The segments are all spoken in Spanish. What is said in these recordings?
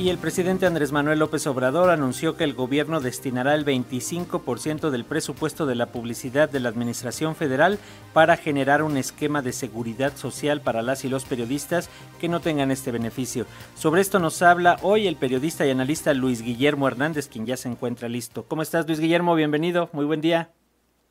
Y el presidente Andrés Manuel López Obrador anunció que el gobierno destinará el 25% del presupuesto de la publicidad de la Administración Federal para generar un esquema de seguridad social para las y los periodistas que no tengan este beneficio. Sobre esto nos habla hoy el periodista y analista Luis Guillermo Hernández, quien ya se encuentra listo. ¿Cómo estás, Luis Guillermo? Bienvenido. Muy buen día.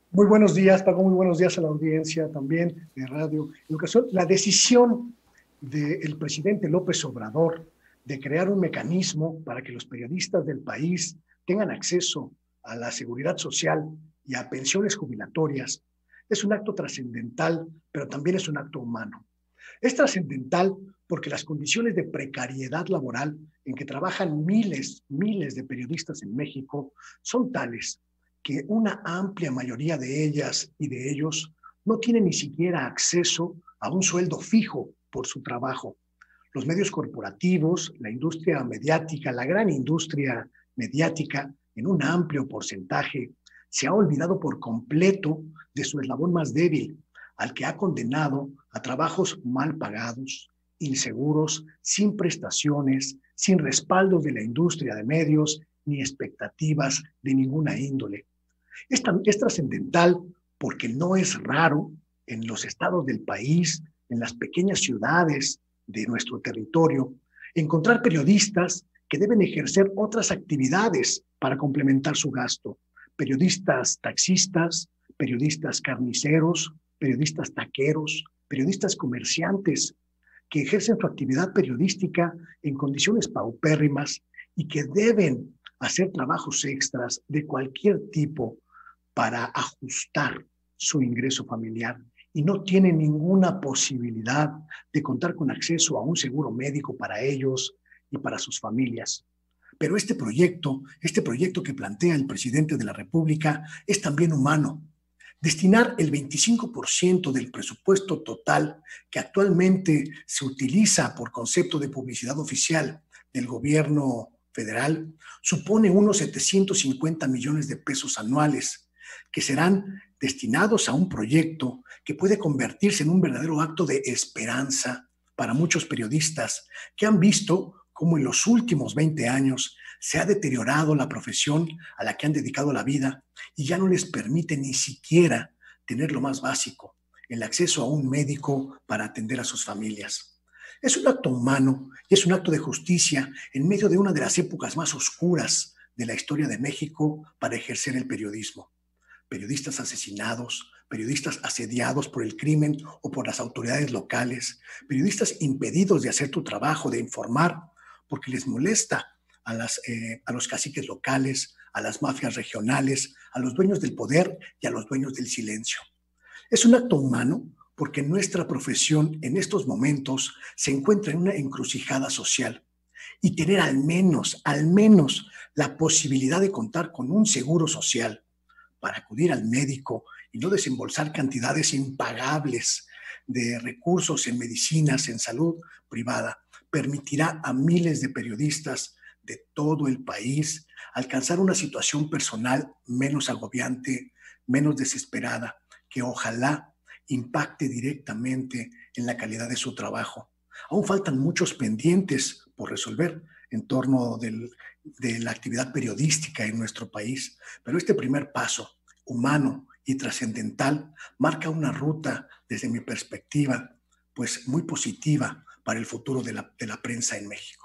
Muy buenos días, Paco. Muy buenos días a la audiencia también de Radio Educación. La decisión del presidente López Obrador de crear un mecanismo para que los periodistas del país tengan acceso a la seguridad social y a pensiones jubilatorias es un acto trascendental, pero también es un acto humano. Es trascendental porque las condiciones de precariedad laboral en que trabajan miles, miles de periodistas en México son tales que una amplia mayoría de ellas y de ellos no tienen ni siquiera acceso a un sueldo fijo por su trabajo los medios corporativos, la industria mediática, la gran industria mediática, en un amplio porcentaje, se ha olvidado por completo de su eslabón más débil, al que ha condenado a trabajos mal pagados, inseguros, sin prestaciones, sin respaldo de la industria de medios, ni expectativas de ninguna índole. Es, es trascendental porque no es raro en los estados del país, en las pequeñas ciudades, de nuestro territorio, encontrar periodistas que deben ejercer otras actividades para complementar su gasto. Periodistas taxistas, periodistas carniceros, periodistas taqueros, periodistas comerciantes, que ejercen su actividad periodística en condiciones paupérrimas y que deben hacer trabajos extras de cualquier tipo para ajustar su ingreso familiar y no tienen ninguna posibilidad de contar con acceso a un seguro médico para ellos y para sus familias. Pero este proyecto, este proyecto que plantea el presidente de la República, es también humano. Destinar el 25% del presupuesto total que actualmente se utiliza por concepto de publicidad oficial del gobierno federal supone unos 750 millones de pesos anuales, que serán destinados a un proyecto que puede convertirse en un verdadero acto de esperanza para muchos periodistas que han visto cómo en los últimos 20 años se ha deteriorado la profesión a la que han dedicado la vida y ya no les permite ni siquiera tener lo más básico, el acceso a un médico para atender a sus familias. Es un acto humano y es un acto de justicia en medio de una de las épocas más oscuras de la historia de México para ejercer el periodismo periodistas asesinados, periodistas asediados por el crimen o por las autoridades locales, periodistas impedidos de hacer tu trabajo, de informar, porque les molesta a, las, eh, a los caciques locales, a las mafias regionales, a los dueños del poder y a los dueños del silencio. Es un acto humano porque nuestra profesión en estos momentos se encuentra en una encrucijada social y tener al menos, al menos la posibilidad de contar con un seguro social, para acudir al médico y no desembolsar cantidades impagables de recursos en medicinas, en salud privada, permitirá a miles de periodistas de todo el país alcanzar una situación personal menos agobiante, menos desesperada, que ojalá impacte directamente en la calidad de su trabajo. Aún faltan muchos pendientes por resolver en torno del de la actividad periodística en nuestro país. Pero este primer paso, humano y trascendental, marca una ruta, desde mi perspectiva, pues muy positiva para el futuro de la, de la prensa en México.